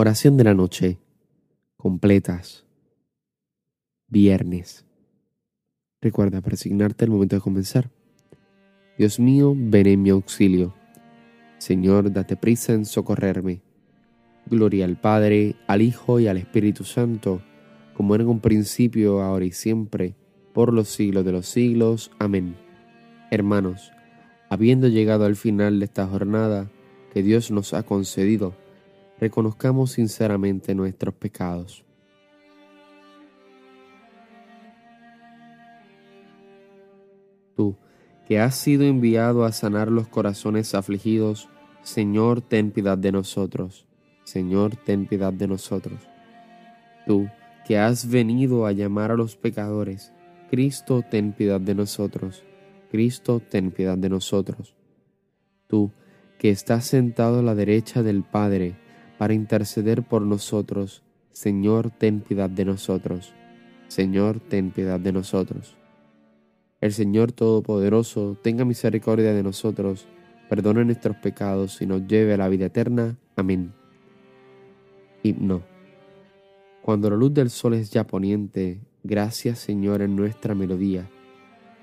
Oración de la noche. Completas. Viernes. Recuerda persignarte al momento de comenzar. Dios mío, ven en mi auxilio. Señor, date prisa en socorrerme. Gloria al Padre, al Hijo y al Espíritu Santo, como era en un principio, ahora y siempre, por los siglos de los siglos. Amén. Hermanos, habiendo llegado al final de esta jornada que Dios nos ha concedido, reconozcamos sinceramente nuestros pecados. Tú, que has sido enviado a sanar los corazones afligidos, Señor, ten piedad de nosotros. Señor, ten piedad de nosotros. Tú, que has venido a llamar a los pecadores, Cristo, ten piedad de nosotros. Cristo, ten piedad de nosotros. Tú, que estás sentado a la derecha del Padre, para interceder por nosotros. Señor, ten piedad de nosotros. Señor, ten piedad de nosotros. El Señor Todopoderoso tenga misericordia de nosotros, perdone nuestros pecados y nos lleve a la vida eterna. Amén. Himno. Cuando la luz del sol es ya poniente, gracias Señor en nuestra melodía.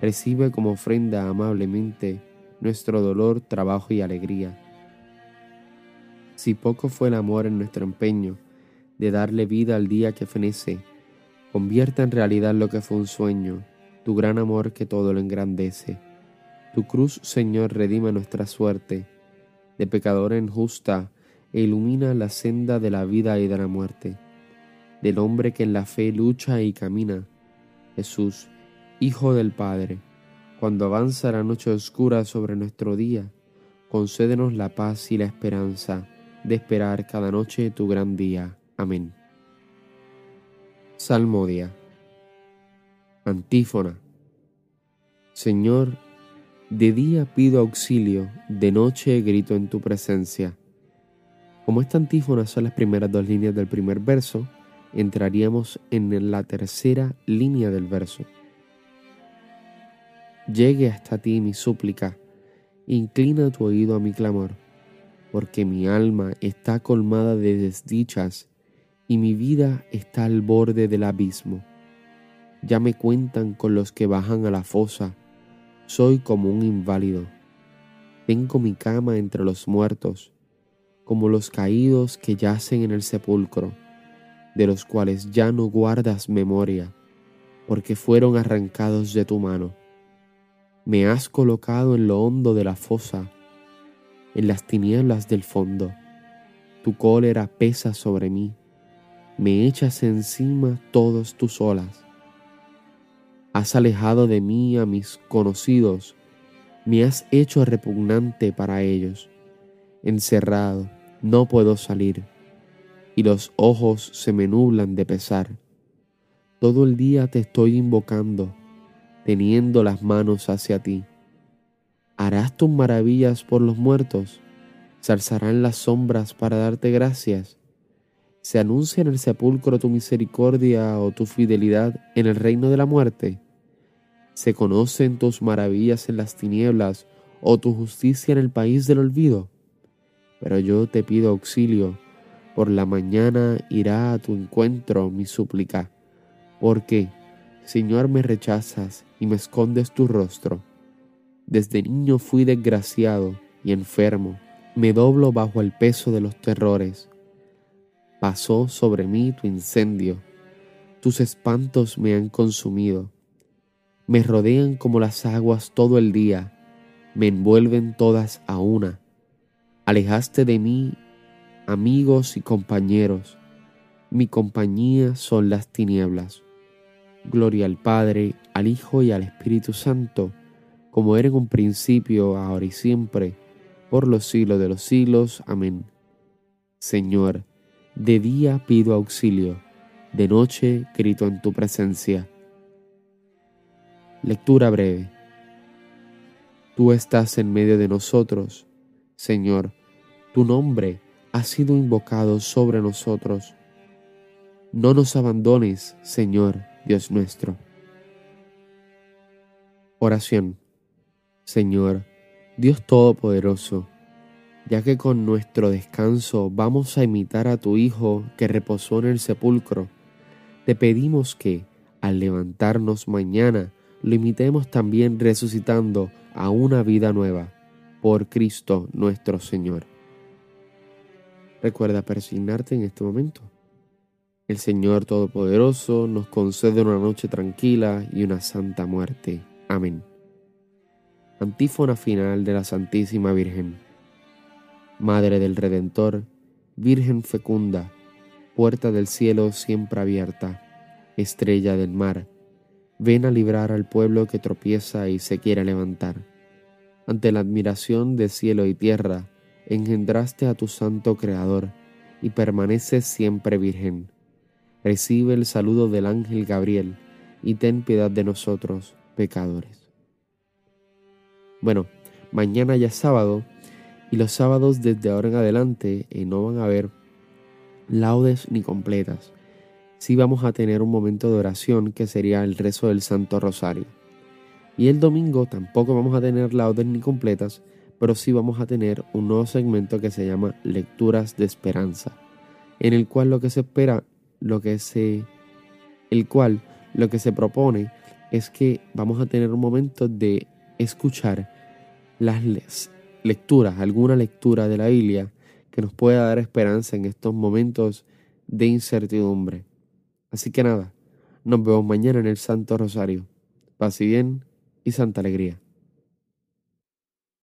Recibe como ofrenda amablemente nuestro dolor, trabajo y alegría si poco fue el amor en nuestro empeño de darle vida al día que fenece, convierta en realidad lo que fue un sueño, tu gran amor que todo lo engrandece. Tu cruz, Señor, redima nuestra suerte, de pecadora injusta, e ilumina la senda de la vida y de la muerte, del hombre que en la fe lucha y camina. Jesús, Hijo del Padre, cuando avanza la noche oscura sobre nuestro día, concédenos la paz y la esperanza de esperar cada noche tu gran día. Amén. Salmodia. Antífona. Señor, de día pido auxilio, de noche grito en tu presencia. Como esta antífona son las primeras dos líneas del primer verso, entraríamos en la tercera línea del verso. Llegue hasta ti mi súplica, inclina tu oído a mi clamor porque mi alma está colmada de desdichas y mi vida está al borde del abismo. Ya me cuentan con los que bajan a la fosa, soy como un inválido. Tengo mi cama entre los muertos, como los caídos que yacen en el sepulcro, de los cuales ya no guardas memoria, porque fueron arrancados de tu mano. Me has colocado en lo hondo de la fosa, en las tinieblas del fondo. Tu cólera pesa sobre mí, me echas encima todas tus olas. Has alejado de mí a mis conocidos, me has hecho repugnante para ellos. Encerrado, no puedo salir, y los ojos se me nublan de pesar. Todo el día te estoy invocando, teniendo las manos hacia ti ¿Harás tus maravillas por los muertos? ¿Se alzarán las sombras para darte gracias? ¿Se anuncia en el sepulcro tu misericordia o tu fidelidad en el reino de la muerte? ¿Se conocen tus maravillas en las tinieblas o tu justicia en el país del olvido? Pero yo te pido auxilio, por la mañana irá a tu encuentro mi súplica, porque, Señor, me rechazas y me escondes tu rostro. Desde niño fui desgraciado y enfermo, me doblo bajo el peso de los terrores. Pasó sobre mí tu incendio, tus espantos me han consumido, me rodean como las aguas todo el día, me envuelven todas a una. Alejaste de mí amigos y compañeros, mi compañía son las tinieblas. Gloria al Padre, al Hijo y al Espíritu Santo, como era en un principio, ahora y siempre, por los siglos de los siglos. Amén. Señor, de día pido auxilio, de noche grito en tu presencia. Lectura breve. Tú estás en medio de nosotros, Señor, tu nombre ha sido invocado sobre nosotros. No nos abandones, Señor, Dios nuestro. Oración. Señor, Dios Todopoderoso, ya que con nuestro descanso vamos a imitar a tu Hijo que reposó en el sepulcro, te pedimos que, al levantarnos mañana, lo imitemos también resucitando a una vida nueva, por Cristo nuestro Señor. Recuerda persignarte en este momento. El Señor Todopoderoso nos concede una noche tranquila y una santa muerte. Amén. Antífona final de la Santísima Virgen. Madre del Redentor, Virgen fecunda, puerta del cielo siempre abierta, estrella del mar, ven a librar al pueblo que tropieza y se quiere levantar. Ante la admiración de cielo y tierra, engendraste a tu santo Creador y permaneces siempre virgen. Recibe el saludo del ángel Gabriel y ten piedad de nosotros, pecadores. Bueno, mañana ya es sábado y los sábados desde ahora en adelante eh, no van a haber laudes ni completas. Sí vamos a tener un momento de oración que sería el rezo del Santo Rosario. Y el domingo tampoco vamos a tener laudes ni completas, pero sí vamos a tener un nuevo segmento que se llama Lecturas de Esperanza, en el cual lo que se espera, lo que se el cual lo que se propone es que vamos a tener un momento de escuchar las lecturas, alguna lectura de la Biblia que nos pueda dar esperanza en estos momentos de incertidumbre. Así que nada, nos vemos mañana en el Santo Rosario. Paz y bien y santa alegría.